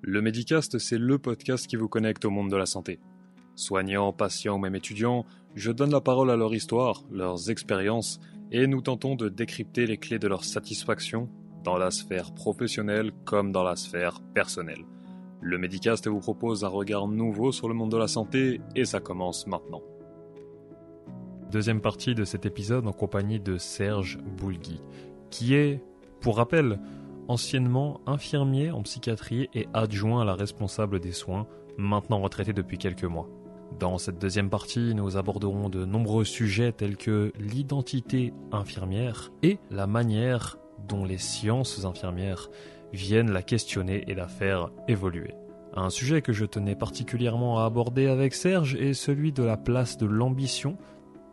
Le Medicast, c'est le podcast qui vous connecte au monde de la santé. Soignants, patients ou même étudiants, je donne la parole à leur histoire, leurs expériences, et nous tentons de décrypter les clés de leur satisfaction dans la sphère professionnelle comme dans la sphère personnelle. Le Medicast vous propose un regard nouveau sur le monde de la santé et ça commence maintenant. Deuxième partie de cet épisode en compagnie de Serge Boulgui, qui est, pour rappel, anciennement infirmier en psychiatrie et adjoint à la responsable des soins, maintenant retraité depuis quelques mois. Dans cette deuxième partie, nous aborderons de nombreux sujets tels que l'identité infirmière et la manière dont les sciences infirmières viennent la questionner et la faire évoluer. Un sujet que je tenais particulièrement à aborder avec Serge est celui de la place de l'ambition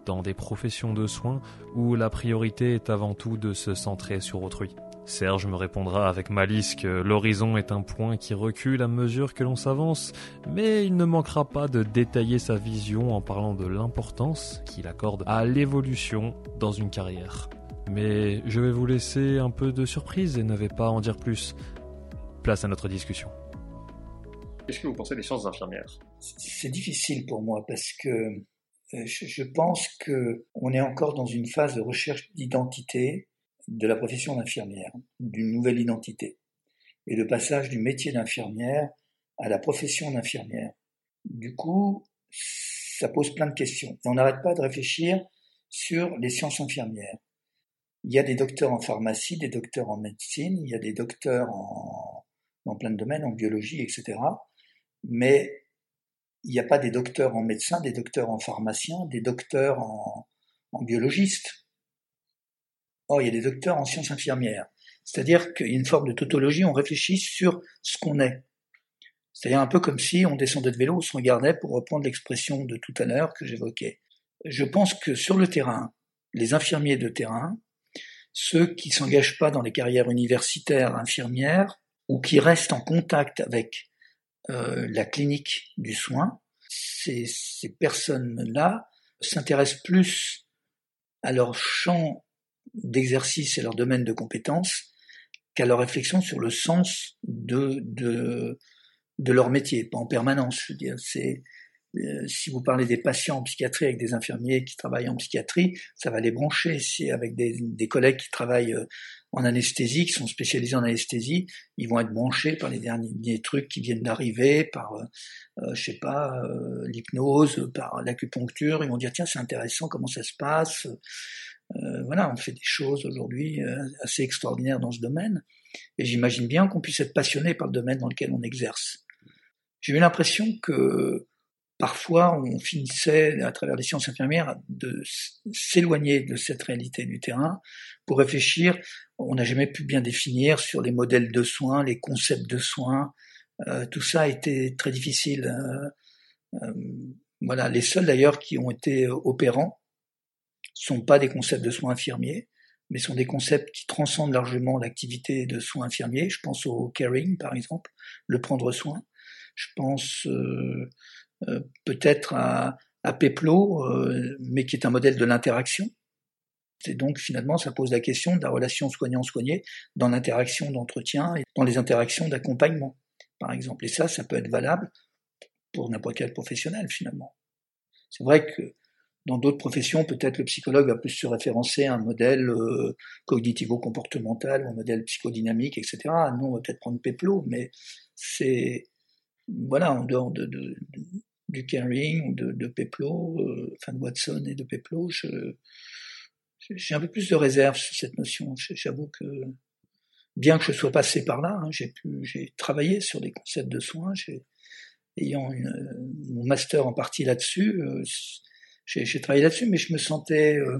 dans des professions de soins où la priorité est avant tout de se centrer sur autrui. Serge me répondra avec malice que l'horizon est un point qui recule à mesure que l'on s'avance, mais il ne manquera pas de détailler sa vision en parlant de l'importance qu'il accorde à l'évolution dans une carrière. Mais je vais vous laisser un peu de surprise et ne vais pas en dire plus. Place à notre discussion. Qu'est-ce que vous pensez des sciences infirmières? C'est difficile pour moi parce que euh, je pense que on est encore dans une phase de recherche d'identité de la profession d'infirmière, d'une nouvelle identité, et le passage du métier d'infirmière à la profession d'infirmière. Du coup, ça pose plein de questions. Et on n'arrête pas de réfléchir sur les sciences infirmières. Il y a des docteurs en pharmacie, des docteurs en médecine, il y a des docteurs en, dans plein de domaines, en biologie, etc. Mais il n'y a pas des docteurs en médecin, des docteurs en pharmacien, des docteurs en, en biologistes. Or, il y a des docteurs en sciences infirmières. C'est-à-dire qu'il y a une forme de tautologie, on réfléchit sur ce qu'on est. C'est-à-dire un peu comme si on descendait de vélo, on se regardait pour reprendre l'expression de tout à l'heure que j'évoquais. Je pense que sur le terrain, les infirmiers de terrain, ceux qui s'engagent pas dans les carrières universitaires infirmières ou qui restent en contact avec euh, la clinique du soin, ces, ces personnes-là s'intéressent plus à leur champ d'exercice et leur domaine de compétences qu'à leur réflexion sur le sens de, de, de leur métier, pas en permanence. Je veux dire, c'est euh, si vous parlez des patients en psychiatrie avec des infirmiers qui travaillent en psychiatrie, ça va les brancher. Si avec des, des collègues qui travaillent euh, en anesthésie, qui sont spécialisés en anesthésie, ils vont être branchés par les derniers trucs qui viennent d'arriver, par, euh, je sais pas, l'hypnose, par l'acupuncture. Ils vont dire tiens c'est intéressant comment ça se passe? Euh, voilà, on fait des choses aujourd'hui euh, assez extraordinaires dans ce domaine, et j'imagine bien qu'on puisse être passionné par le domaine dans lequel on exerce. J'ai eu l'impression que parfois on finissait à travers les sciences infirmières de s'éloigner de cette réalité du terrain pour réfléchir. On n'a jamais pu bien définir sur les modèles de soins, les concepts de soins. Euh, tout ça a été très difficile. voilà, les seuls d'ailleurs qui ont été opérants sont pas des concepts de soins infirmiers, mais sont des concepts qui transcendent largement l'activité de soins infirmiers. Je pense au caring, par exemple, le prendre soin. Je pense euh, euh, peut-être à, à Peplo, euh, mais qui est un modèle de l'interaction. Et donc finalement, ça pose la question de la relation soignant-soigné dans l'interaction d'entretien et dans les interactions d'accompagnement, par exemple. Et ça, ça peut être valable pour n'importe quel professionnel finalement. C'est vrai que dans d'autres professions, peut-être le psychologue va plus se référencer à un modèle euh, cognitivo-comportemental ou un modèle psychodynamique, etc. Nous, on va peut-être prendre Peplo, mais c'est voilà, en dehors de, de, du caring ou de, de Peplo, euh, enfin de Watson et de Peplo, j'ai un peu plus de réserve sur cette notion. J'avoue que bien que je sois passé par là, hein, j'ai travaillé sur des concepts de soins, ayant mon master en partie là-dessus. Euh, j'ai travaillé là-dessus, mais je me sentais euh,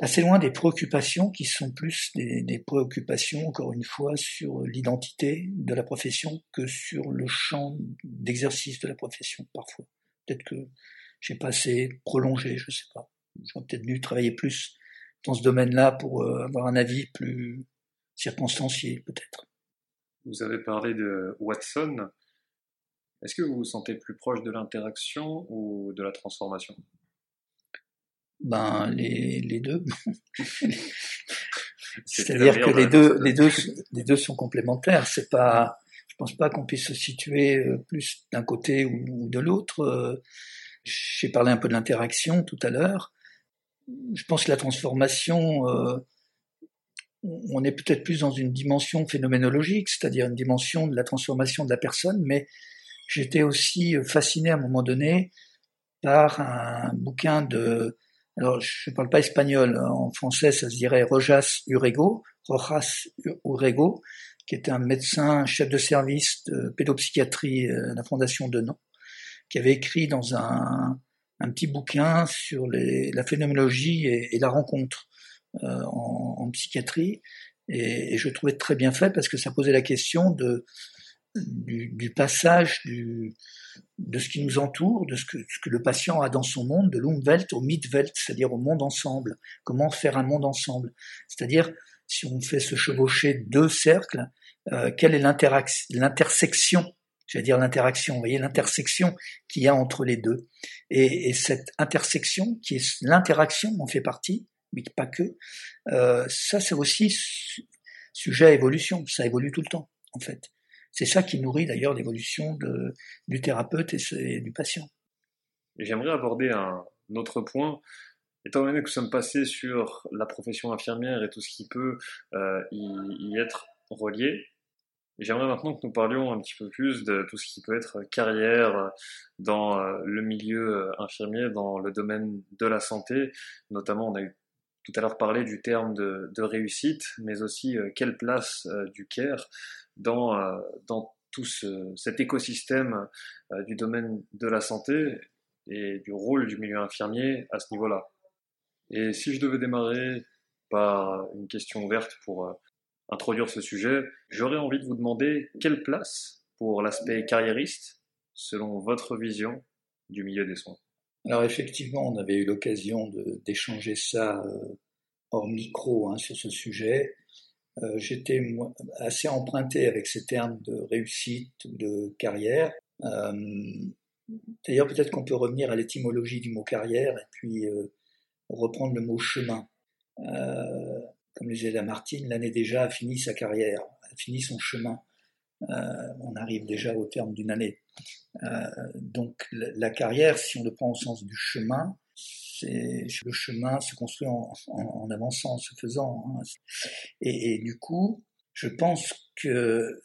assez loin des préoccupations qui sont plus des, des préoccupations, encore une fois, sur l'identité de la profession que sur le champ d'exercice de la profession, parfois. Peut-être que j'ai pas assez prolongé, je sais pas. J'aurais peut-être dû travailler plus dans ce domaine-là pour euh, avoir un avis plus circonstancié, peut-être. Vous avez parlé de Watson. Est-ce que vous vous sentez plus proche de l'interaction ou de la transformation? Ben les, les deux. C'est-à-dire que les deux, les deux, les deux sont complémentaires. C'est pas Je pense pas qu'on puisse se situer euh, plus d'un côté ou de l'autre. Euh, j'ai parlé un peu de l'interaction tout à l'heure. Je pense que la transformation, euh, on est peut-être plus dans une dimension phénoménologique, c'est-à-dire une dimension de la transformation de la personne, mais j'étais aussi fasciné à un moment donné par un bouquin de, alors je ne parle pas espagnol, en français ça se dirait Rojas Urego, Rojas Urego, qui était un médecin chef de service de pédopsychiatrie à la Fondation de Nantes, qui avait écrit dans un, un petit bouquin sur la phénoménologie et, la rencontre euh, en, psychiatrie. Et, je trouvais très bien fait parce que ça posait la question de, du, du passage du, de ce qui nous entoure, de ce que, ce que, le patient a dans son monde, de l'Umwelt au Mitwelt, c'est-à-dire au monde ensemble. Comment faire un monde ensemble? C'est-à-dire si on fait se chevaucher deux cercles, euh, quelle est l'intersection, j'allais dire l'interaction, vous voyez, l'intersection qu'il y a entre les deux. Et, et cette intersection, qui est l'interaction, en fait partie, mais pas que, euh, ça c'est aussi sujet à évolution, ça évolue tout le temps, en fait. C'est ça qui nourrit d'ailleurs l'évolution du thérapeute et, du patient. J'aimerais aborder un autre point étant donné que nous sommes passés sur la profession infirmière et tout ce qui peut euh, y, être relié, j'aimerais maintenant que nous parlions un petit peu plus de tout ce qui peut être carrière dans euh, le milieu euh, infirmier, dans le domaine de la santé. Notamment, on a eu tout à l'heure parlé du terme de, réussite, mais aussi quelle place du care dans, euh, dans tout ce, cet écosystème du domaine de la santé et du rôle du milieu infirmier à ce niveau-là. Et si je devais démarrer par une question ouverte pour euh, introduire ce sujet, j'aurais envie de vous demander quelle place pour l'aspect carriériste, selon votre vision du milieu des soins? Alors effectivement, on avait eu l'occasion d'échanger ça euh, hors micro hein, sur ce sujet. Euh, J'étais assez emprunté avec ces termes de réussite ou de carrière. Euh, D'ailleurs, peut-être qu'on peut revenir à l'étymologie du mot carrière et puis euh, reprendre le mot chemin. Comme le disait Lamartine, l'année déjà a fini sa carrière, a fini son chemin. On arrive déjà au terme d'une année. Donc la carrière, si on le prend au sens du chemin, le chemin se construit en, avançant, en se faisant. Hein. Et, du coup, je pense que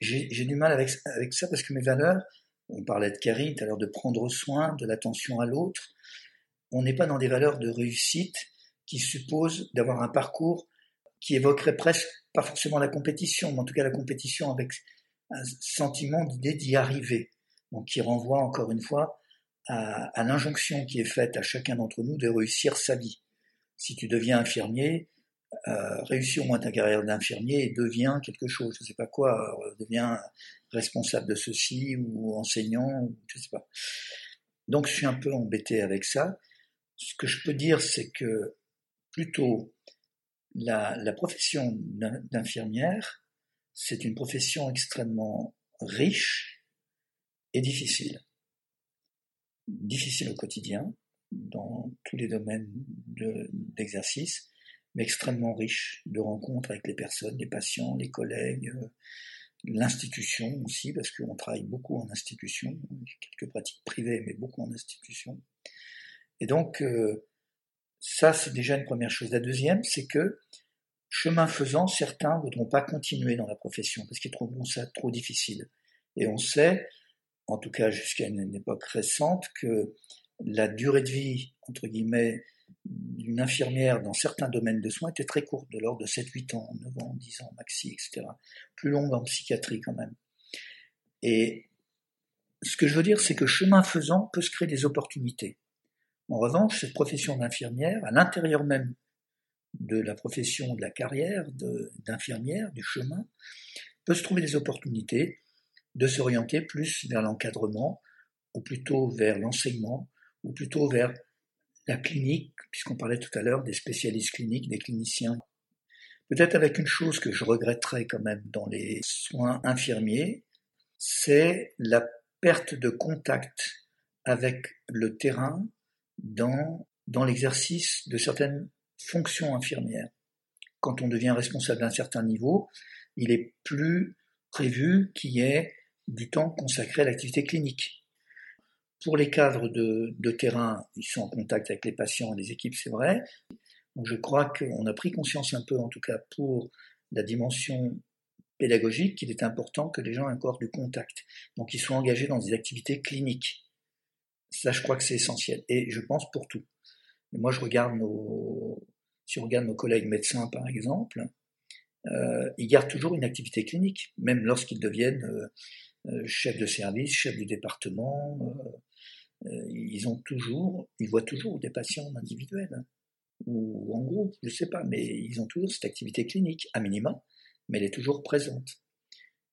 j'ai du mal avec, ça parce que mes valeurs, on parlait de Carrie tout à l'heure, de prendre soin, de l'attention à l'autre, on n'est pas dans des valeurs de réussite qui supposent d'avoir un parcours qui évoquerait presque pas forcément la compétition, mais en tout cas la compétition avec un sentiment d'idée d'y arriver. Donc qui renvoie encore une fois à, à l'injonction qui est faite à chacun d'entre nous de réussir sa vie. Si tu deviens infirmier, euh, réussis au moins ta carrière d'infirmier et deviens quelque chose, je sais pas quoi, euh, deviens responsable de ceci ou enseignant, je sais pas. Donc je suis un peu embêté avec ça ce que je peux dire, c'est que plutôt la, la profession d'infirmière, c'est une profession extrêmement riche et difficile. Difficile au quotidien, dans tous les domaines d'exercice, de, mais extrêmement riche de rencontres avec les personnes, les patients, les collègues, euh, l'institution aussi, parce qu'on travaille beaucoup en institution, quelques pratiques privées, mais beaucoup en institution. Et donc, euh, ça, c'est déjà une première chose. La deuxième, c'est que, chemin faisant, certains ne voudront pas continuer dans la profession parce qu'ils trouveront ça trop difficile. Et on sait, en tout cas jusqu'à une, époque récente, que la durée de vie, entre guillemets, d'une infirmière dans certains domaines de soins était très courte, de l'ordre de 7-8 ans, 9 ans, 10 ans maxi, etc. Plus longue en psychiatrie quand même. Et ce que je veux dire, c'est que chemin faisant peut se créer des opportunités. En revanche, cette profession d'infirmière, à l'intérieur même de la profession de la carrière d'infirmière, du chemin, peut se trouver des opportunités de s'orienter plus vers l'encadrement, ou plutôt vers l'enseignement, ou plutôt vers la clinique, puisqu'on parlait tout à l'heure des spécialistes cliniques, des cliniciens. Peut-être avec une chose que je regretterais quand même dans les soins infirmiers, c'est la perte de contact avec le terrain dans, dans l'exercice de certaines fonctions infirmières. Quand on devient responsable d'un certain niveau, il est plus prévu qu'il y ait du temps consacré à l'activité clinique. Pour les cadres de, terrain, ils sont en contact avec les patients les équipes, c'est vrai. Donc je crois qu'on a pris conscience un peu, en tout cas pour la dimension pédagogique, qu'il est important que les gens aient encore du contact. Donc ils soient engagés dans des activités cliniques. Ça, je crois que c'est essentiel. Et je pense pour tout. Moi, je regarde nos, si on regarde nos collègues médecins, par exemple, euh, ils gardent toujours une activité clinique, même lorsqu'ils deviennent euh, euh chefs de service, chefs du département. Euh, euh, ils ont toujours, ils voient toujours des patients individuels ou en groupe, je sais pas, mais ils ont toujours cette activité clinique, à minima, mais elle est toujours présente.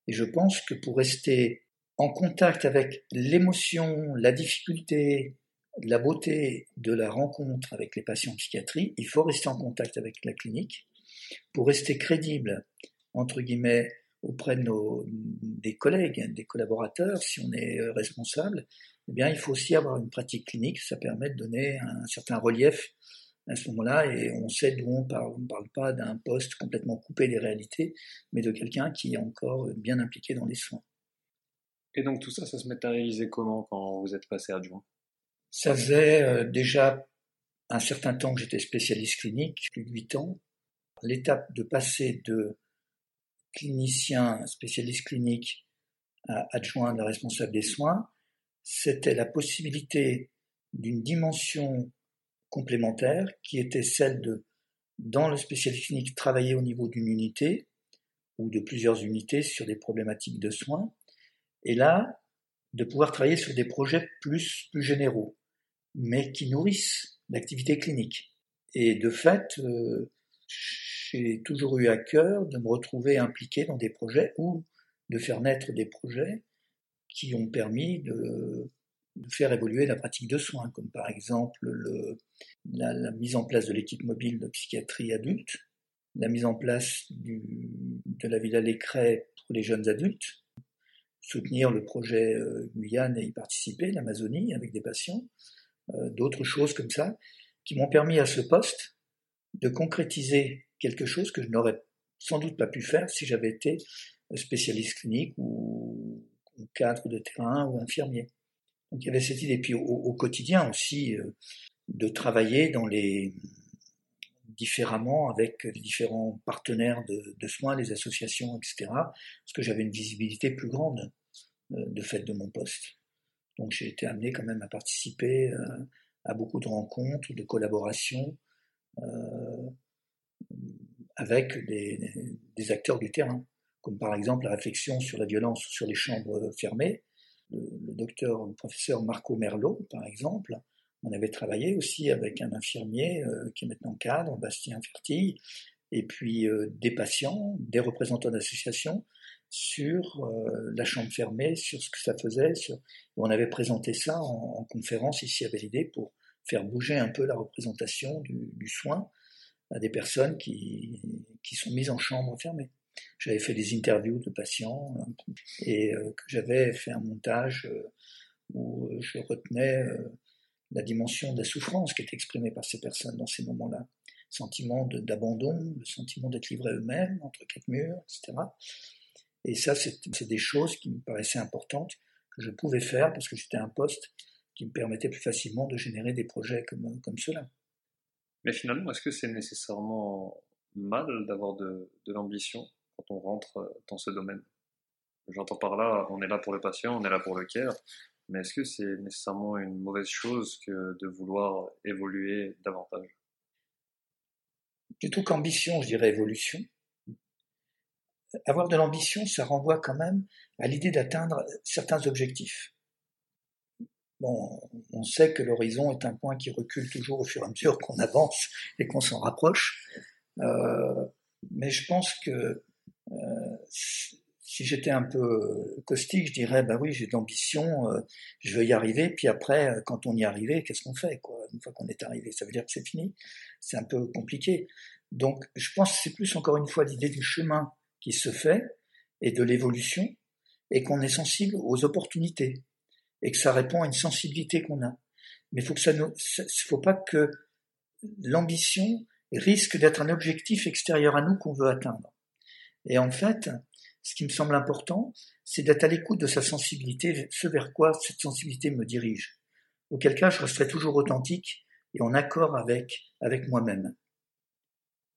Et je pense que pour rester en contact avec l'émotion, la difficulté, la beauté de la rencontre avec les patients en psychiatrie, il faut rester en contact avec la clinique pour rester crédible, entre guillemets, auprès de nos, des collègues, des collaborateurs, si on est euh, responsable, eh bien, il faut aussi avoir une pratique clinique. Ça permet de donner un certain relief à ce moment-là et on sait d'où on parle. On ne parle pas d'un poste complètement coupé des réalités, mais de quelqu'un qui est encore bien impliqué dans les soins. Et donc tout ça, ça se met à réaliser comment quand vous êtes passé adjoint? Ça faisait euh, déjà un certain temps que j'étais spécialiste clinique, plus de 8 ans. L'étape de passer de clinicien, spécialiste clinique, à adjoint de responsable des soins, c'était la possibilité d'une dimension complémentaire qui était celle de, dans le spécialiste clinique, travailler au niveau d'une unité ou de plusieurs unités sur des problématiques de soins, et là, de pouvoir travailler sur des projets plus, plus généraux, mais qui nourrissent l'activité clinique. Et de fait, euh, j'ai toujours eu à cœur de me retrouver impliqué dans des projets ou de faire naître des projets qui ont permis de, faire évoluer la pratique de soins, comme par exemple le, la, mise en place de l'équipe mobile de psychiatrie adulte, la mise en place de la Villa Lécret pour les jeunes adultes, soutenir le projet euh, Guyane et y participer, l'Amazonie, avec des patients, euh, d'autres choses comme ça, qui m'ont permis à ce poste de concrétiser quelque chose que je n'aurais sans doute pas pu faire si j'avais été spécialiste clinique ou, cadre de terrain ou infirmier. Donc il y avait cette idée. Puis au, quotidien aussi, euh, de travailler dans les différemment avec les différents partenaires de, soins, les associations, etc. Parce que j'avais une visibilité plus grande euh, de fait de mon poste. Donc j'ai été amené quand même à participer euh, à beaucoup de rencontres, de collaborations avec des, acteurs du terrain, comme par exemple la réflexion sur la violence sur les chambres fermées. Le, docteur, le professeur Marco Merlot, par exemple, on avait travaillé aussi avec un infirmier euh, qui est maintenant cadre, Bastien Fertille, et puis euh, des patients, des représentants d'associations sur euh, la chambre fermée, sur ce que ça faisait. On avait présenté ça en, en, conférence ici à Validé pour faire bouger un peu la représentation du soin à des personnes qui, qui sont mises en chambre fermée. J'avais fait des interviews de patients et euh, que j'avais fait un montage euh, où je retenais euh, la dimension de la souffrance qui est exprimée par ces personnes dans ces moments-là. Sentiment d'abandon, le sentiment d'être livré eux-mêmes entre quatre murs, etc. Et ça, c'est des choses qui me paraissaient importantes, que je pouvais faire parce que j'étais un poste qui me permettait plus facilement de générer des projets comme, comme cela. Mais finalement, est-ce que c'est nécessairement mal d'avoir de, l'ambition quand on rentre dans ce domaine? J'entends par là, on est là pour le patient, on est là pour le care, mais est-ce que c'est nécessairement une mauvaise chose que de vouloir évoluer davantage? Plutôt qu'ambition, je dirais évolution. Avoir de l'ambition, ça renvoie quand même à l'idée d'atteindre certains objectifs. Bon, on sait que l'horizon est un point qui recule toujours au fur et à mesure qu'on avance et qu'on s'en rapproche. Euh, mais je pense que euh, si j'étais un peu caustique, je dirais bah oui, j'ai de l'ambition, euh, je veux y arriver. Puis après, euh, quand on y est arrivé, qu'est-ce qu'on fait quoi? Une fois qu'on est arrivé, ça veut dire que c'est fini. C'est un peu compliqué. Donc, je pense que c'est plus encore une fois l'idée du chemin qui se fait et de l'évolution, et qu'on est sensible aux opportunités et que ça répond à une sensibilité qu'on a. Mais faut que ça ne faut pas que l'ambition risque d'être un objectif extérieur à nous qu'on veut atteindre. Et en fait, ce qui me semble important, c'est d'être à l'écoute de sa sensibilité, ce vers quoi cette sensibilité me dirige. Auquel cas, je resterai toujours authentique et en accord avec, avec moi-même.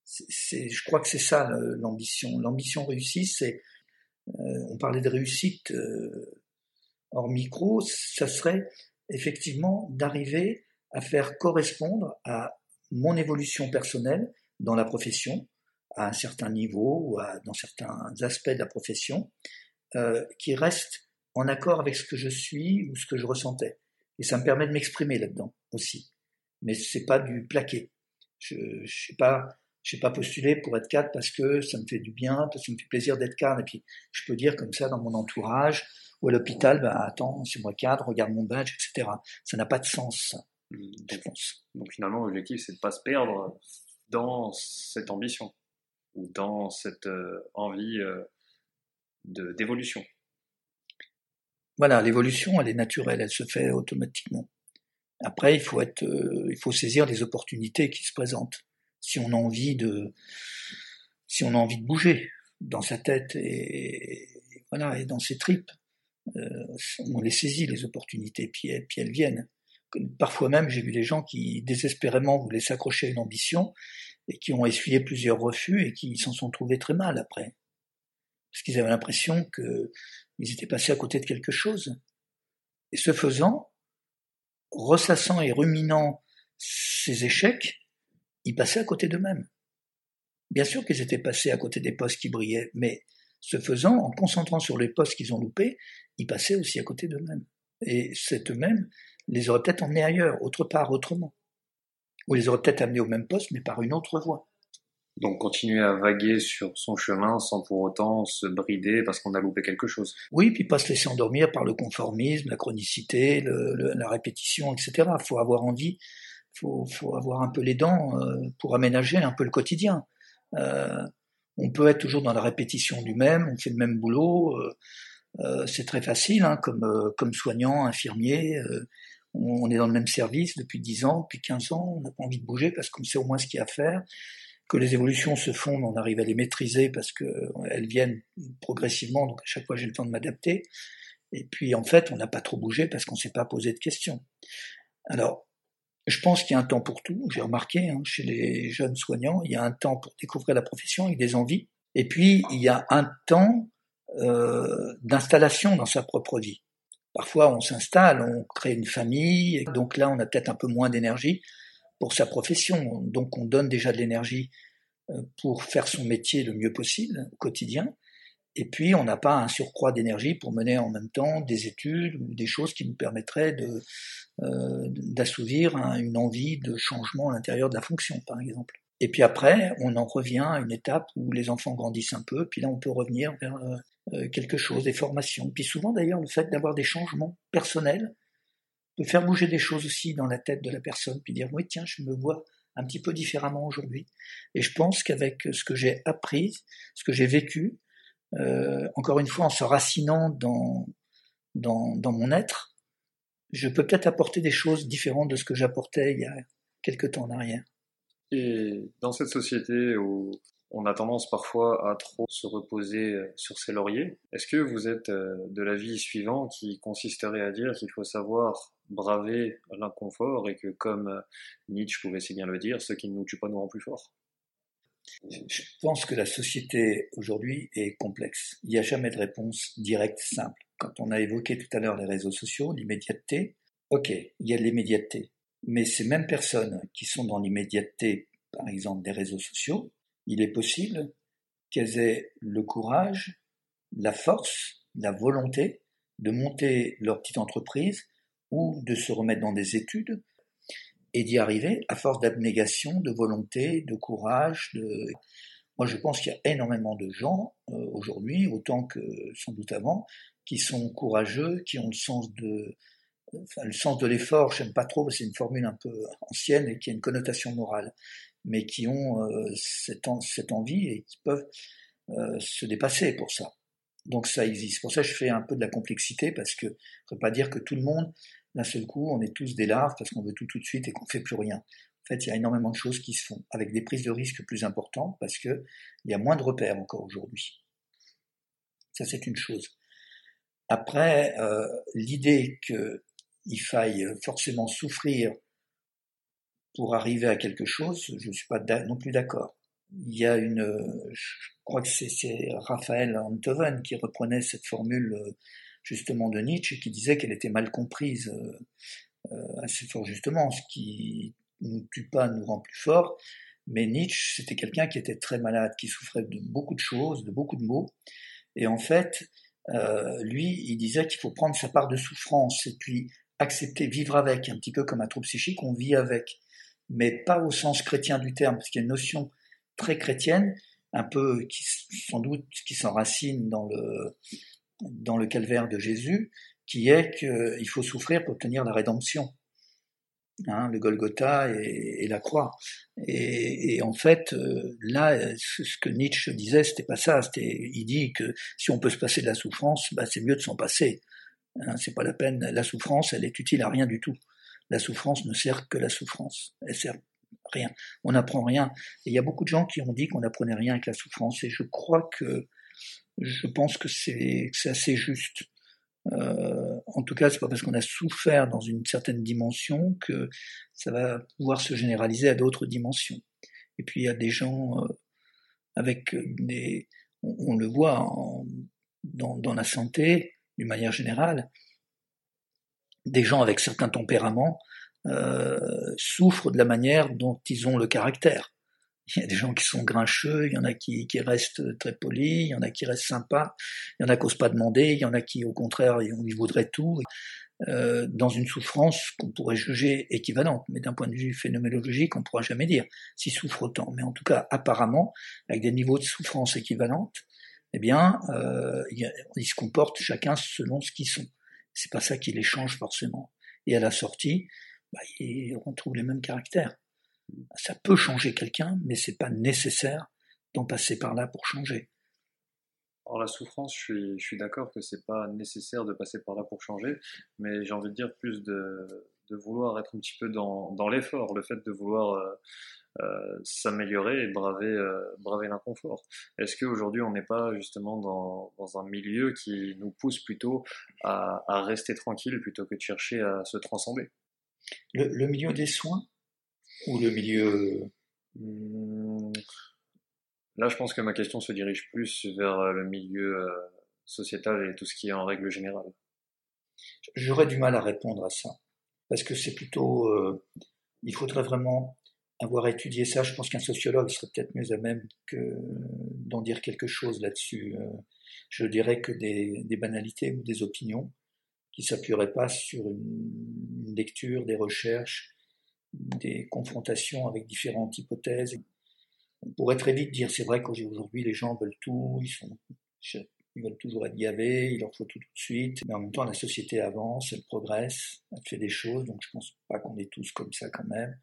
Je crois que c'est ça l'ambition. L'ambition réussie, c'est, euh, on parlait de réussite euh, hors micro, ça serait effectivement d'arriver à faire correspondre à mon évolution personnelle dans la profession, à un certain niveau ou à, dans certains aspects de la profession, euh, qui reste en accord avec ce que je suis ou ce que je ressentais. Et ça me permet de m'exprimer là-dedans aussi. Mais c'est pas du plaqué. Je ne sais pas, je pas postuler pour être cadre parce que ça me fait du bien, parce que ça me fait plaisir d'être cadre. Et puis je peux dire comme ça dans mon entourage ou à l'hôpital, ben attends, c'est moi cadre, regarde mon badge, etc. Ça n'a pas de sens. Mmh, je pense. Donc finalement, l'objectif c'est de pas se perdre dans cette ambition ou dans cette euh, envie euh, d'évolution. Voilà, l'évolution, elle est naturelle, elle se fait automatiquement. Après, il faut être, euh, il faut saisir les opportunités qui se présentent. Si on a envie de, si on a envie de bouger dans sa tête et, voilà et dans ses tripes, on les saisit les opportunités, puis, puis elles viennent. Parfois même, j'ai vu des gens qui désespérément voulaient s'accrocher à une ambition et qui ont essuyé plusieurs refus et qui s'en sont trouvés très mal après. Parce qu'ils avaient l'impression qu'ils étaient passés à côté de quelque chose. Et ce faisant, ressassant et ruminant ces échecs, ils passaient à côté d'eux-mêmes. Bien sûr qu'ils étaient passés à côté des postes qui brillaient, mais ce faisant, en concentrant sur les postes qu'ils ont loupés, ils passaient aussi à côté d'eux-mêmes. Et cet eux-mêmes les aurait peut-être emmenés ailleurs, autre part, autrement ou les aurait peut-être amenés au même poste, mais par une autre voie. Donc continuer à vaguer sur son chemin sans pour autant se brider parce qu'on a loupé quelque chose. Oui, puis pas se laisser endormir par le conformisme, la chronicité, la répétition, etc. Il faut avoir envie, faut, faut avoir un peu les dents euh, pour aménager un peu le quotidien. Euh, on peut être toujours dans la répétition du même, on fait le même boulot, euh, c'est très facile, hein, comme, comme soignant, infirmier on est dans le même service depuis 10 ans, depuis 15 ans, on n'a pas envie de bouger parce qu'on sait au moins ce qu'il y a à faire, que les évolutions se font, on arrive à les maîtriser parce qu'elles viennent progressivement, donc à chaque fois j'ai le temps de m'adapter. Et puis en fait, on n'a pas trop bougé parce qu'on ne s'est pas posé de questions. Alors, je pense qu'il y a un temps pour tout. J'ai remarqué hein, chez les jeunes soignants, il y a un temps pour découvrir la profession avec des envies. Et puis, il y a un temps euh, d'installation dans sa propre vie. Parfois, on s'installe, on crée une famille, donc là, on a peut-être un peu moins d'énergie pour sa profession. Donc, on donne déjà de l'énergie euh, pour faire son métier le mieux possible au quotidien. Et puis, on n'a pas un surcroît d'énergie pour mener en même temps des études ou des choses qui nous permettraient de, euh, d'assouvir une envie de changement à l'intérieur de la fonction, par exemple. Et puis après, on en revient à une étape où les enfants grandissent un peu, puis là, on peut revenir vers euh, euh, quelque chose, des formations. Puis souvent d'ailleurs le fait d'avoir des changements personnels peut faire bouger des choses aussi dans la tête de la personne, puis dire oui tiens je me vois un petit peu différemment aujourd'hui. Et je pense qu'avec ce que j'ai appris, ce que j'ai vécu, euh, encore une fois en se racinant dans, mon être, je peux peut-être apporter des choses différentes de ce que j'apportais il y a quelques temps en arrière. Et dans cette société où on a tendance parfois à trop se reposer euh, sur ses lauriers. Est-ce que vous êtes euh, de l'avis suivant qui consisterait à dire qu'il faut savoir braver l'inconfort et que, comme Nietzsche pouvait si bien le dire, ce qui ne nous tue pas nous rend plus forts? Je pense que la société aujourd'hui est complexe. Il n'y a jamais de réponse directe, simple. Quand on a évoqué tout à l'heure les réseaux sociaux, l'immédiateté, ok, il y a de l'immédiateté. Mais ces mêmes personnes qui sont dans l'immédiateté, par exemple des réseaux sociaux, il est possible qu'elles aient le courage, la force, la volonté de monter leur petite entreprise ou de se remettre dans des études et d'y arriver à force d'abnégation, de volonté, de courage. Moi, je pense qu'il y a énormément de gens euh, aujourd'hui, autant que sans doute avant, qui sont courageux, qui ont le sens de, enfin, le sens de l'effort. J'aime pas trop, c'est une formule un peu ancienne et qui a une connotation morale mais qui ont euh, cette, cette, envie et qui peuvent euh, se dépasser pour ça. Donc ça existe. Pour ça, je fais un peu de la complexité parce que je ne pas dire que tout le monde, d'un seul coup, on est tous des larves parce qu'on veut tout tout de suite et qu'on fait plus rien. En fait, il y a énormément de choses qui se font avec des prises de risques plus importantes parce que il y a moins de repères encore aujourd'hui. Ça, c'est une chose. Après, euh, l'idée qu'il faille forcément souffrir pour arriver à quelque chose, je ne suis pas non plus d'accord. Il y a une, je crois que c'est Raphaël Antoven qui reprenait cette formule euh, justement de Nietzsche qui disait qu'elle était mal comprise euh, assez fort justement. Ce qui nous tue pas nous rend plus fort. Mais Nietzsche, c'était quelqu'un qui était très malade, qui souffrait de beaucoup de choses, de beaucoup de maux. Et en fait, euh, lui, il disait qu'il faut prendre sa part de souffrance et puis accepter, vivre avec, un petit peu comme un trouble psychique, on vit avec, mais pas au sens chrétien du terme, parce qu'il y a une notion très chrétienne, un peu qui sans doute qui s'enracine dans le dans le calvaire de Jésus, qui est qu'il faut souffrir pour obtenir la rédemption. Hein, le Golgotha et, la croix. Et, en fait, euh, là, ce que Nietzsche disait, c'était pas ça. Il dit que si on peut se passer de la souffrance, bah, c'est mieux de s'en passer. Hein, c'est pas la peine. La souffrance, elle est utile à rien du tout. La souffrance ne sert que la souffrance. Elle sert rien. On n'apprend rien. Et il y a beaucoup de gens qui ont dit qu'on n'apprenait rien avec la souffrance. Et je crois que, je pense que c'est assez juste. Euh, en tout cas, c'est pas parce qu'on a souffert dans une certaine dimension que ça va pouvoir se généraliser à d'autres dimensions. Et puis il y a des gens euh, avec des, on, le voit dans, dans, la santé d'une manière générale, des gens avec certains tempéraments euh, souffrent de la manière dont ils ont le caractère. Il y a des gens qui sont grincheux, il y en a qui, restent très polis, il y en a qui restent sympas, il y en a qui n'osent pas demander, il y en a qui, au contraire, ils voudraient tout. Euh, dans une souffrance qu'on pourrait juger équivalente, mais d'un point de vue phénoménologique, on ne pourra jamais dire s'ils souffrent autant. Mais en tout cas, apparemment, avec des niveaux de souffrance équivalentes, eh bien, euh, ils se comportent chacun selon ce qu'ils sont. C'est pas ça qui les change forcément. Et à la sortie, bah, ils retrouvent les mêmes caractères. Ça peut changer quelqu'un, mais c'est pas nécessaire d'en passer par là pour changer. Alors la souffrance, je suis, je suis d'accord que c'est pas nécessaire de passer par là pour changer, mais j'ai envie de dire plus de, de vouloir être un petit peu dans, dans l'effort, le fait de vouloir euh, euh s'améliorer et braver, euh, braver l'inconfort. Est-ce qu'aujourd'hui on n'est pas justement dans, dans, un milieu qui nous pousse plutôt à, à, rester tranquille plutôt que de chercher à se transcender? Le, le milieu des soins ou le milieu hmm. Là, je pense que ma question se dirige plus vers euh, le milieu euh, sociétal et tout ce qui est en règle générale. J'aurais du mal à répondre à ça, parce que c'est plutôt... Euh, il faudrait vraiment avoir étudié ça. Je pense qu'un sociologue serait peut-être mieux à même que d'en dire quelque chose là-dessus. Je dirais que des, des, banalités ou des opinions qui s'appuieraient pas sur une lecture, des recherches, des confrontations avec différentes hypothèses. On pourrait très vite dire, c'est vrai qu'aujourd'hui les gens veulent tout, ils, veulent toujours être gavés, il leur faut tout tout de suite, mais en même temps la société avance, elle progresse, elle fait des choses, donc je pense pas qu'on est tous comme ça quand même.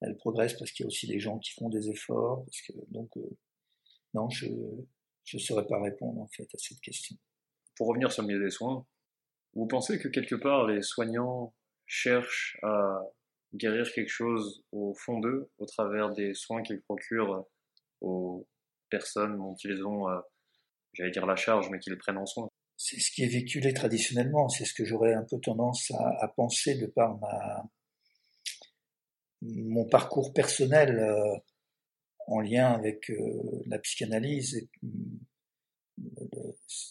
Elle progresse parce qu'il y a aussi des gens qui font des efforts, donc euh, non, je ne saurais pas répondre en fait à cette question. Pour revenir sur le milieu des soins, vous pensez que quelque part les soignants cherchent à guérir quelque chose au fond d'eux, au travers des soins qu'ils procurent aux personnes dont ils ont, euh, j'allais dire la charge, mais qu'ils prennent en soin. C'est ce qui est véhiculé traditionnellement, c'est ce que j'aurais un peu tendance à, penser de par ma, mon parcours personnel euh, en lien avec euh, la psychanalyse,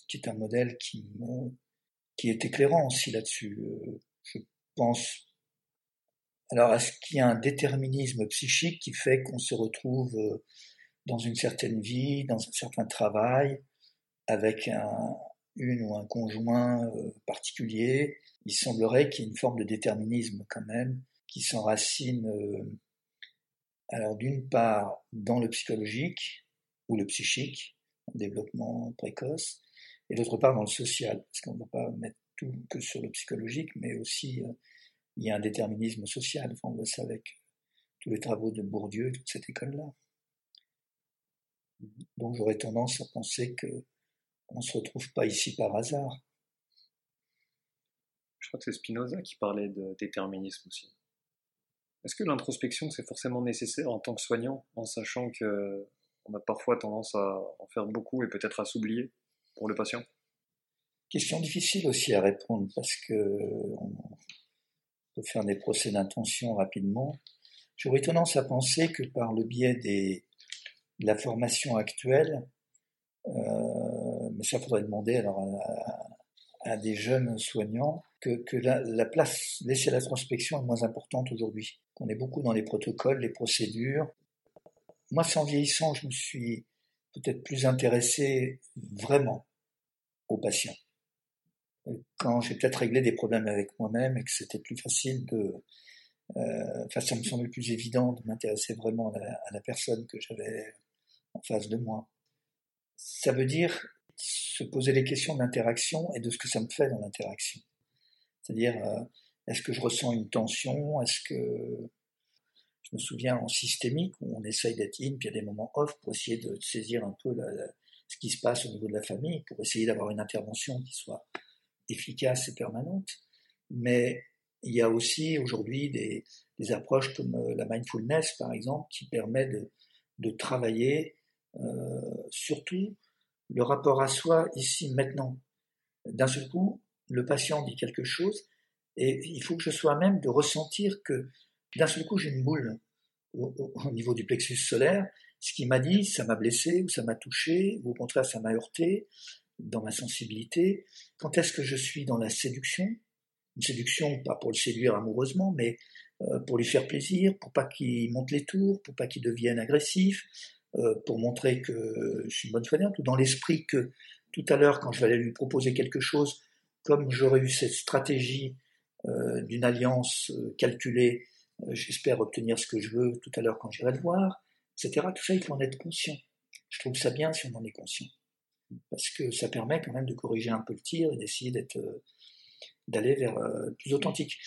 qui est un modèle qui, qui est éclairant aussi là-dessus. je pense alors, est-ce qu'il y a un déterminisme psychique qui fait qu'on se retrouve euh, dans une certaine vie, dans un certain travail, avec un, une ou un conjoint euh, particulier? Il semblerait qu'il y ait une forme de déterminisme quand même, qui s'enracine, euh, alors d'une part, dans le psychologique ou le psychique, en développement précoce, et d'autre part dans le social, parce qu'on ne va pas mettre tout que sur le psychologique, mais aussi il y a un déterminisme social. on voit ça avec tous les travaux de Bourdieu, toute cette école-là. Donc j'aurais tendance à penser que on ne se retrouve pas ici par hasard. Je crois que c'est Spinoza qui parlait de déterminisme aussi. Est-ce que l'introspection c'est forcément nécessaire en tant que soignant, en sachant que on a parfois tendance à en faire beaucoup et peut-être à s'oublier pour le patient? Question difficile aussi à répondre parce que on faire des procès d'intention rapidement. J'aurais tendance à penser que par le biais de la formation actuelle, euh, mais ça faudrait demander alors à, des jeunes soignants, que, la, place laissée à la prospection est moins importante aujourd'hui. Qu'on est beaucoup dans les protocoles, les procédures. Moi, sans vieillissant, je me suis peut-être plus intéressé vraiment aux patients. Quand j'ai peut-être réglé des problèmes avec moi-même et que c'était plus facile de, euh, enfin, ça me semblait plus évident de m'intéresser vraiment à la, personne que j'avais en face de moi. Ça veut dire se poser les questions d'interaction et de ce que ça me fait dans l'interaction. C'est-à-dire, euh, est-ce que je ressens une tension? Est-ce que je me souviens en systémique où on essaye d'être in, puis il y a des moments off pour essayer de saisir un peu ce qui se passe au niveau de la famille, pour essayer d'avoir une intervention qui soit efficace et permanente. Mais il y a aussi aujourd'hui des, approches comme euh, la mindfulness, par exemple, qui permet de, travailler euh, surtout le rapport à soi ici, maintenant. D'un seul coup, le patient dit quelque chose et il faut que je sois à même de ressentir que d'un seul coup j'ai une boule au, au, niveau du plexus solaire. Ce qui m'a dit, ça m'a blessé ou ça m'a touché ou au contraire ça m'a heurté dans ma sensibilité. Quand est-ce que je suis dans la séduction? Une séduction pas pour le séduire amoureusement, mais euh, pour lui faire plaisir, pour pas qu'il monte les tours, pour pas qu'il devienne agressif, euh, pour montrer que je suis une bonne soignante, ou dans l'esprit que tout à l'heure, quand je vais aller lui proposer quelque chose, comme j'aurais eu cette stratégie euh, d'une alliance calculée, j'espère obtenir ce que je veux tout à l'heure quand j'irai le voir, etc. Tout ça, il faut en être conscient. Je trouve ça bien si on en est conscient. Parce que ça permet quand même de corriger un peu le tir et d'essayer d'être, d'aller vers plus authentique.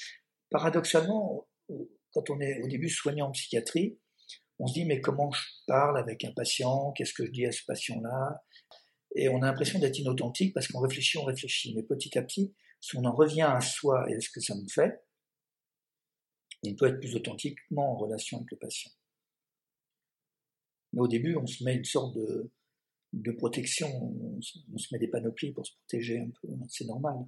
Paradoxalement, quand on est au début soignant en psychiatrie, on se dit mais comment je parle avec un patient, qu'est-ce que je dis à ce patient-là? Et on a l'impression d'être inauthentique parce qu'on réfléchit, on réfléchit. Mais petit à petit, si on en revient à soi et à ce que ça me fait, on peut être plus authentiquement en relation avec le patient. Mais au début, on se met une sorte de, de protection, on se met des panoplies pour se protéger un peu, c'est normal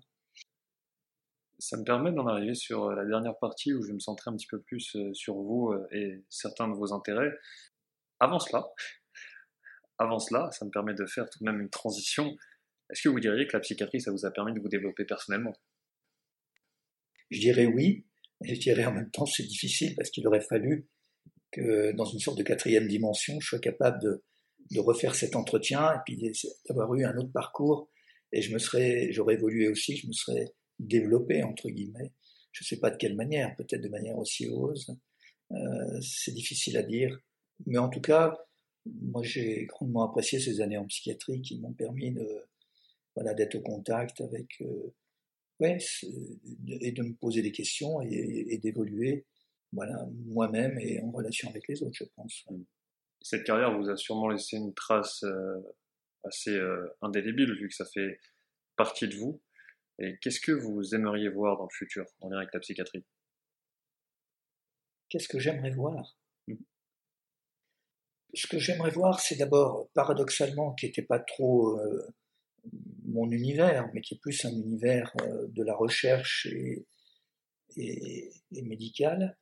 ça me permet d'en arriver sur euh, la dernière partie où je vais me centrer un petit peu plus euh, sur vous euh, et certains de vos intérêts. Avant cela, avant cela, ça me permet de faire tout de même une transition. Est-ce que vous diriez que la psychiatrie, ça vous a permis de vous développer personnellement? Je dirais oui, et je dirais en même temps c'est difficile parce qu'il aurait fallu que dans une sorte de quatrième dimension, je sois capable de, de refaire cet entretien et puis d'avoir eu un autre parcours et je me serais, j'aurais évolué aussi, je me serais développer, entre guillemets. Je ne sais pas de quelle manière, peut-être de manière aussi heureuse. Euh, c'est difficile à dire. Mais en tout cas, moi j'ai grandement apprécié ces années en psychiatrie qui m'ont permis de voilà d'être au contact avec euh, ouais et de me poser des questions et, et d'évoluer voilà moi-même et en relation avec les autres je pense cette carrière vous a sûrement laissé une trace euh, assez euh, indélébile vu que ça fait partie de vous. Et qu'est-ce que vous aimeriez voir dans le futur en lien avec la psychiatrie? Qu'est-ce que j'aimerais voir? Mmh. Ce que j'aimerais voir, c'est d'abord, paradoxalement, qui n'était pas trop euh, mon univers, mais qui est plus un univers euh, de la recherche et, et, et médicale,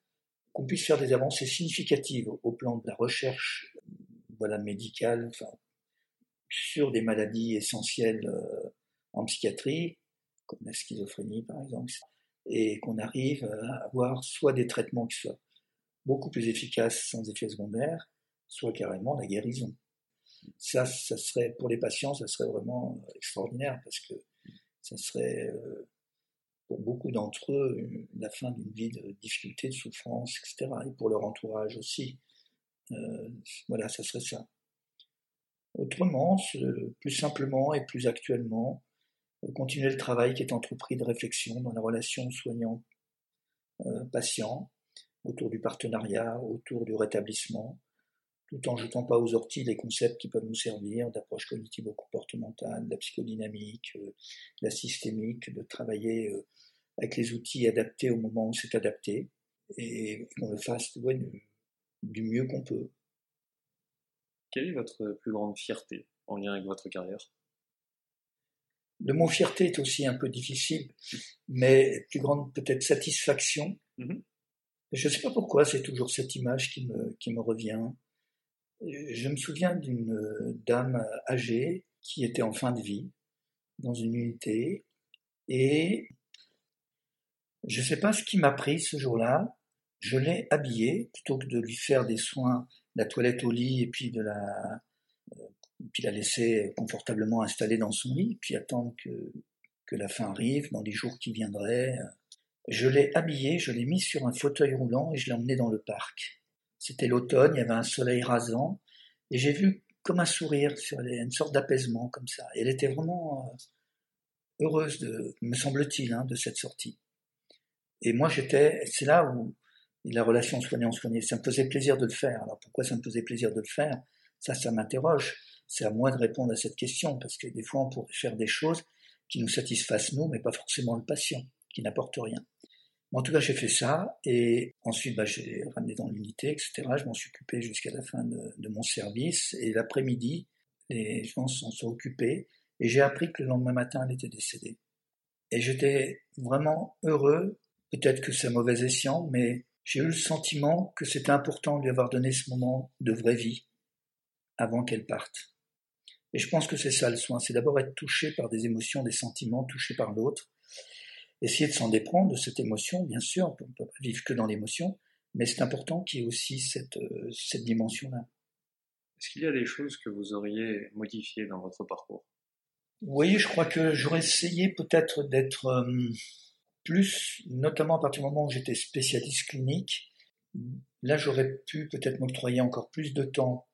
qu'on puisse faire des avancées significatives au plan de la recherche voilà, médicale, sur des maladies essentielles euh, en psychiatrie, comme la schizophrénie par exemple, et qu'on arrive à avoir soit des traitements qui soient beaucoup plus efficaces sans effet secondaire, soit carrément la guérison. Ça, ça serait pour les patients, ça serait vraiment extraordinaire parce que ça serait euh, pour beaucoup d'entre eux la fin d'une vie de difficulté, de souffrance, etc. Et pour leur entourage aussi. Euh, voilà, ça serait ça. Autrement, plus simplement et plus actuellement, continuer le travail qui est entrepris de réflexion dans la relation soignant-patient, autour du partenariat, autour du rétablissement, tout en jetant pas aux orties les concepts qui peuvent nous servir d'approche cognitivo-comportementale, de la psychodynamique, de la systémique, de travailler avec les outils adaptés au moment où c'est adapté, et qu'on le fasse ouais, du mieux qu'on peut. Quelle est votre plus grande fierté en lien avec votre carrière? Le mot fierté est aussi un peu difficile, mais plus grande peut-être satisfaction. Mhm. Je ne sais pas pourquoi, c'est toujours cette image qui me, qui me revient. Je me souviens d'une dame âgée qui était en fin de vie dans une unité et je ne sais pas ce qui m'a pris ce jour-là. Je l'ai habillée plutôt que de lui faire des soins, la toilette au lit et puis de la, puis la laisser confortablement installée dans son lit, puis attendre que, que la fin arrive dans les jours qui viendraient. Je l'ai habillée, je l'ai mise sur un fauteuil roulant et je l'ai emmenée dans le parc. C'était l'automne, il y avait un soleil rasant, et j'ai vu comme un sourire sur elle, une sorte d'apaisement comme ça. Et elle était vraiment euh, heureuse, de, me semble-t-il, hein, de cette sortie. Et moi, j'étais, c'est là où la relation soignant-soigné, ça me faisait plaisir de le faire. Alors pourquoi ça me faisait plaisir de le faire? Ça, ça m'interroge. C'est à moi de répondre à cette question, parce que des fois, on pourrait faire des choses qui nous satisfassent nous, mais pas forcément le patient, qui n'apporte rien. En tout cas, j'ai fait ça, et ensuite, bah, j'ai ramené dans l'unité, etc. Je m'en suis occupé jusqu'à la fin de, de mon service, et l'après-midi, les gens s'en sont occupés, et j'ai appris que le lendemain matin, elle était décédée. Et j'étais vraiment heureux Peut-être que c'est mauvais escient, mais j'ai eu le sentiment que c'était important de lui avoir donné ce moment de vraie vie avant qu'elle parte. Et je pense que c'est ça le soin, c'est d'abord être touché par des émotions, des sentiments, touché par l'autre, essayer de s'en déprendre de cette émotion, bien sûr, on ne peut pas vivre que dans l'émotion, mais c'est important qu'il y ait aussi cette, euh, cette dimension-là. Est-ce qu'il y a des choses que vous auriez modifiées dans votre parcours? Oui, je crois que j'aurais essayé peut-être d'être... Euh, plus, notamment à partir du moment où j'étais spécialiste clinique, là j'aurais pu peut-être m'octroyer encore plus de temps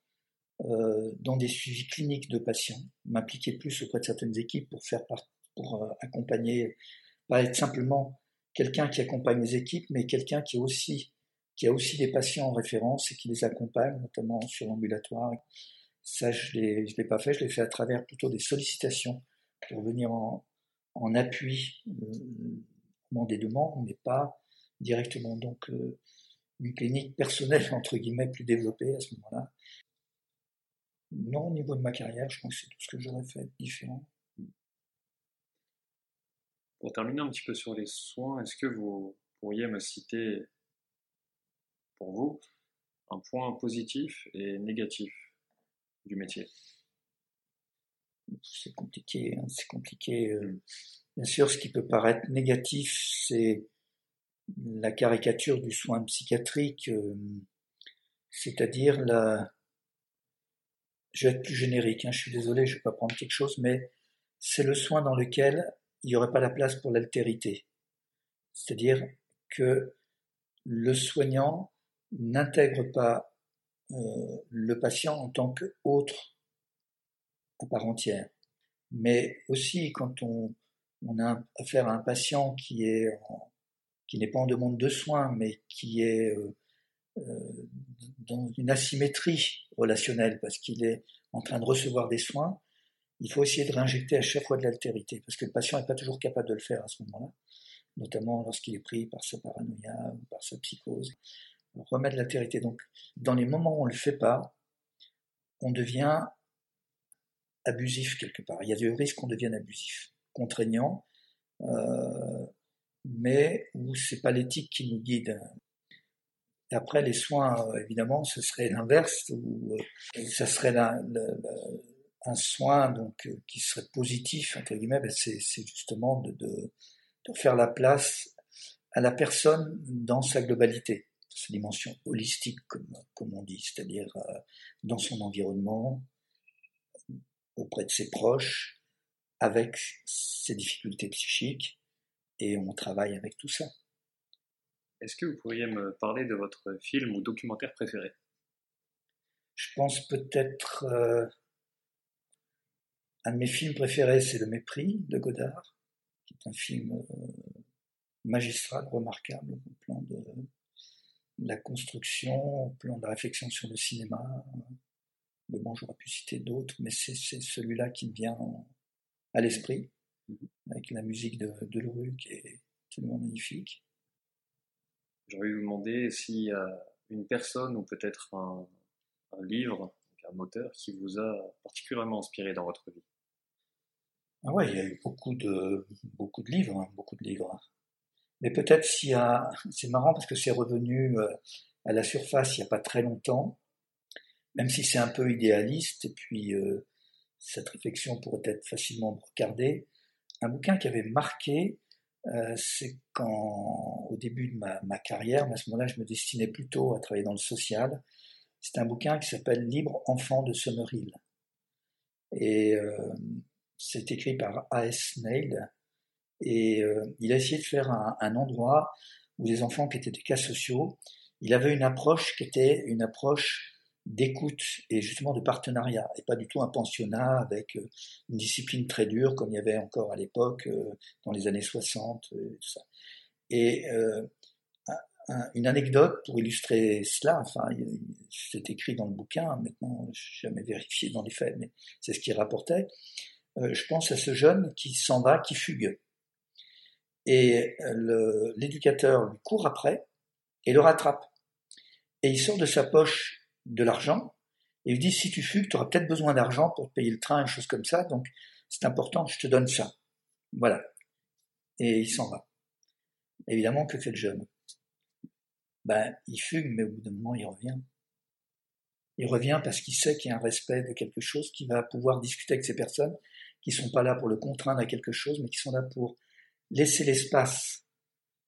euh, dans des suivis cliniques de patients, m'impliquer plus auprès de certaines équipes pour faire pour euh, accompagner, pas être simplement quelqu'un qui accompagne les équipes, mais quelqu'un qui qui a aussi des patients en référence et qui les accompagne, notamment sur l'ambulatoire. Ça, je ne l'ai pas fait, je l'ai fait à travers plutôt des sollicitations pour venir en, en appui euh, des demandes, mais pas directement. Donc, euh, une clinique personnelle, entre guillemets, plus développée à ce moment-là. Non, au niveau de ma carrière, je pense que c'est tout ce que j'aurais fait différent. Pour terminer un petit peu sur les soins, est-ce que vous pourriez me citer, pour vous, un point positif et négatif du métier? C'est compliqué, hein, c'est compliqué. Euh, Bien sûr, ce qui peut paraître négatif, c'est la caricature du soin psychiatrique, euh, c'est-à-dire la... Je vais être plus générique, hein, je suis désolé, je ne vais pas prendre quelque chose, mais c'est le soin dans lequel il n'y aurait pas la place pour l'altérité. C'est-à-dire que le soignant n'intègre pas euh, le patient en tant qu'autre à part entière. Mais aussi quand on a affaire à un patient qui n'est pas en demande de soins, mais qui est euh, euh, dans une asymétrie relationnelle parce qu'il est en train de recevoir des soins, il faut essayer de réinjecter à chaque fois de l'altérité parce que le patient n'est pas toujours capable de le faire à ce moment-là, notamment lorsqu'il est pris par sa paranoïa ou par sa psychose. remettre de l'altérité. Donc, dans les moments où on ne le fait pas, on devient abusif quelque part. Il y a du risque qu'on devienne abusif contraignant, euh, mais où c'est pas l'éthique qui nous guide. Après, les soins, euh, évidemment, ce serait l'inverse, où euh, ça serait un soin donc qui serait positif entre guillemets. Ben, c'est, justement de, de, faire la place à la personne dans sa globalité, sa dimension holistique, comme, comme on dit, c'est-à-dire dans son environnement, auprès de ses proches, avec ses difficultés psychiques et on travaille avec tout ça. Est-ce que vous pourriez me parler de votre film ou documentaire préféré? Je pense peut-être euh, un de mes films préférés, c'est Le Mépris de Godard, qui est un film euh, magistral, remarquable au plan de, la construction, au plan de la réflexion sur le cinéma. Mais bon, j'aurais pu citer d'autres, mais c'est celui-là qui me vient à l'esprit, mhm. avec la musique de, de qui est tellement magnifique. J'aurais vous demander s'il y a une personne ou peut-être un, livre, un auteur qui vous a particulièrement inspiré dans votre vie. Ah ouais, il y a eu beaucoup de, beaucoup de livres, hein, beaucoup de livres. Mais peut-être s'il y a, c'est marrant parce que c'est revenu euh, à la surface il n'y a pas très longtemps, même si c'est un peu idéaliste, et puis euh, cette réflexion pourrait être facilement regardée. Un bouquin qui avait marqué, euh, c'est quand, au début de ma, carrière, à ce moment-là, je me destinais plutôt à travailler dans le social. C'est un bouquin qui s'appelle Libre enfant de Summerhill. Et c'est écrit par A.S. Neil. Et euh, il a essayé de faire un, endroit où les enfants qui étaient des cas sociaux, il avait une approche qui était une approche d'écoute et justement de partenariat, et pas du tout un pensionnat avec euh, une discipline très dure comme il y avait encore à l'époque euh, dans les années 60 et tout ça. Et un, une anecdote pour illustrer cela, enfin c'est écrit dans le bouquin, maintenant je jamais vérifié dans les faits, mais c'est ce qu'il rapportait. Euh, je pense à ce jeune qui s'en va, qui fugue. Et l'éducateur lui court après et le rattrape. Et il sort de sa poche de l'argent et il dit si tu fugues, tu auras peut-être besoin d'argent pour payer le train, une chose comme ça, donc c'est important, je te donne ça. Voilà. Et il s'en va. Évidemment, que fait le jeune? Ben, il fugue, mais au bout d'un moment, il revient. Il revient parce qu'il sait qu'il y a un respect de quelque chose, qu'il va pouvoir discuter avec ces personnes qui sont pas là pour le contraindre à quelque chose, mais qui sont là pour laisser l'espace.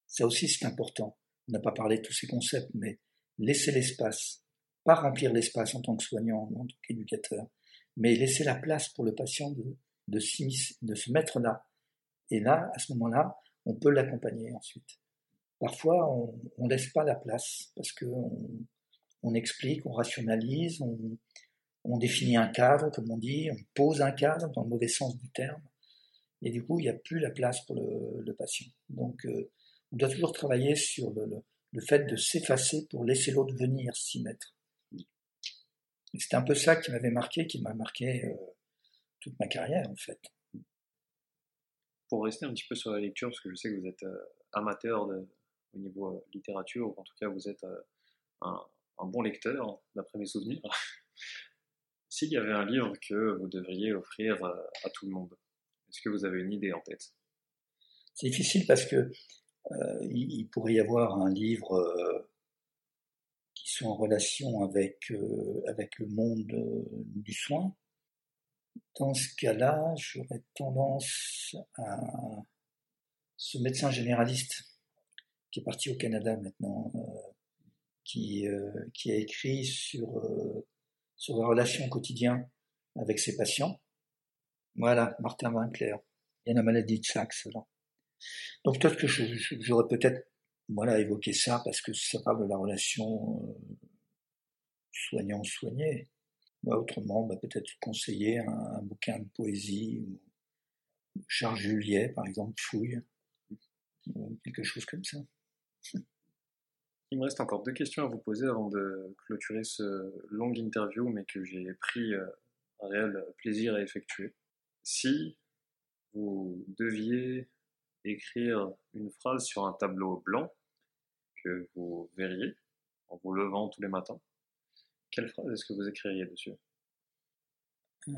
Ça aussi, c'est important. On n'a pas parlé de tous ces concepts, mais laisser l'espace pas remplir l'espace en tant que soignant ou en tant qu'éducateur, mais laisser la place pour le patient de, de, se mettre là. Et là, à ce moment-là, on peut l'accompagner ensuite. Parfois, on ne laisse pas la place parce qu'on on explique, on rationalise, on, on, définit un cadre, comme on dit, on pose un cadre dans le mauvais sens du terme. Et du coup, il n'y a plus la place pour le, patient. Donc, euh, on doit toujours travailler sur le, fait de s'effacer pour laisser l'autre venir s'y mettre. C'est un peu ça qui m'avait marqué, qui m'a marqué euh, toute ma carrière en fait. Pour rester un petit peu sur la lecture, parce que je sais que vous êtes euh, amateur de, au niveau littérature, ou en tout cas vous êtes un, bon lecteur, d'après mes souvenirs. S'il y avait un livre que vous devriez offrir euh, à tout le monde, est-ce que vous avez une idée en tête? C'est difficile parce que il, il, pourrait y avoir un livre qui sont en relation avec, euh, le monde euh, du soin. Dans ce cas-là, j'aurais tendance à ce médecin généraliste qui est parti au Canada maintenant, euh, qui a écrit sur, sur la relation au quotidien avec ses patients. Voilà, Martin Winkler. Il y a la maladie de Sachs. là. Donc peut-être que j'aurais peut-être voilà, évoquer ça parce que ça parle de la relation euh, soignant-soigné. Bah, autrement, bah, peut-être conseiller un, un, bouquin de poésie, ou Charles Juliet, par exemple, Fouille, ou quelque chose comme ça. Il me reste encore deux questions à vous poser avant de clôturer ce long interview, mais que j'ai pris euh, un réel plaisir à effectuer. Si vous deviez écrire une phrase sur un tableau blanc que vous verriez en vous levant tous les matins, quelle phrase est-ce que vous écririez dessus? Euh,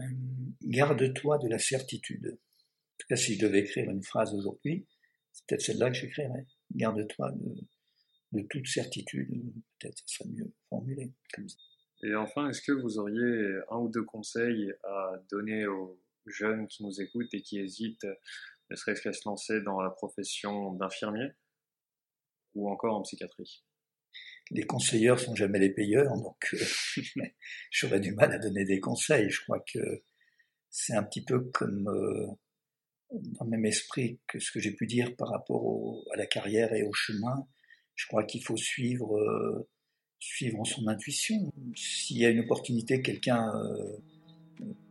Garde-toi de la certitude. En tout cas, si je devais écrire une phrase aujourd'hui, c'est peut-être celle-là que j'écrirais. Garde-toi de, de, toute certitude. Peut-être ce serait mieux formulé comme ça. Et enfin, est-ce que vous auriez un ou deux conseils à donner aux jeunes qui nous écoutent et qui hésitent ne serait-ce qu'à se lancer dans la profession d'infirmier ou encore en psychiatrie? Les conseilleurs sont jamais les payeurs, donc euh, j'aurais du mal à donner des conseils. Je crois que c'est un petit peu comme euh, dans le même esprit que ce que j'ai pu dire par rapport au, à la carrière et au chemin. Je crois qu'il faut suivre, euh, suivre son intuition. S'il y a une opportunité, quelqu'un euh,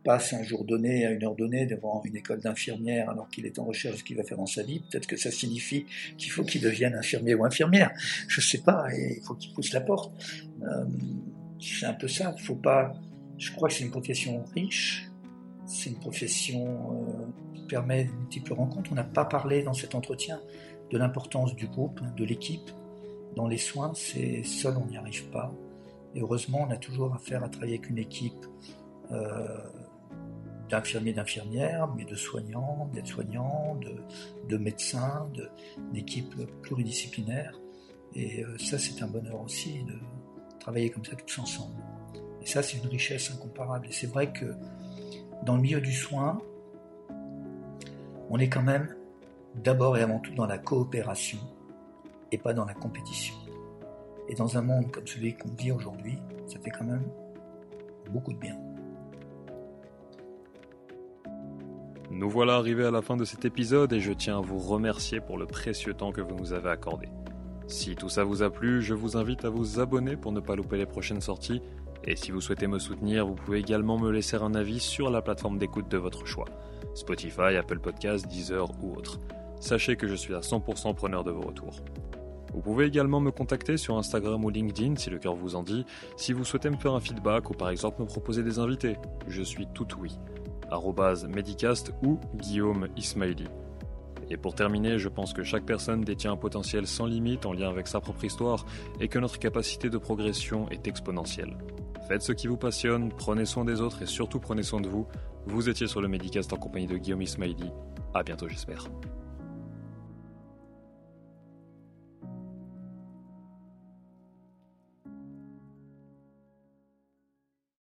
passe un jour donné, à une heure donnée, devant une école d'infirmière alors qu'il est en recherche de ce qu'il va faire dans sa vie, peut-être que ça signifie qu'il faut qu'il devienne infirmier ou infirmière. Je sais pas, et il faut qu'il pousse la porte. Euh, c'est un peu ça. Faut pas. Je crois que c'est une profession riche. C'est une profession qui permet de multiples rencontres. On n'a pas parlé dans cet entretien de l'importance du groupe, de l'équipe. Dans les soins, c'est seul, on n'y arrive pas. Et heureusement, on a toujours affaire à travailler avec une équipe euh, d'infirmiers, d'infirmières, mais de soignants, d'aides-soignants, de, de, médecins, d'équipes pluridisciplinaires. Et euh, ça, c'est un bonheur aussi de travailler comme ça tous ensemble. Et ça, c'est une richesse incomparable. Et c'est vrai que dans le milieu du soin, on est quand même d'abord et avant tout dans la coopération et pas dans la compétition. Et dans un monde comme celui qu'on vit aujourd'hui, ça fait quand même beaucoup de bien. Nous voilà arrivés à la fin de cet épisode et je tiens à vous remercier pour le précieux temps que vous nous avez accordé. Si tout ça vous a plu, je vous invite à vous abonner pour ne pas louper les prochaines sorties. Et si vous souhaitez me soutenir, vous pouvez également me laisser un avis sur la plateforme d'écoute de votre choix. Spotify, Apple Podcasts, Deezer ou autre. Sachez que je suis à 100% preneur de vos retours. Vous pouvez également me contacter sur Instagram ou LinkedIn si le cœur vous en dit, si vous souhaitez me faire un feedback ou par exemple me proposer des invités. Je suis tout oui. Medicast ou Guillaume Ismaili. Et pour terminer, je pense que chaque personne détient un potentiel sans limite en lien avec sa propre histoire et que notre capacité de progression est exponentielle. Faites ce qui vous passionne, prenez soin des autres et surtout prenez soin de vous. Vous étiez sur le Medicast en compagnie de Guillaume Ismaili. À bientôt, j'espère.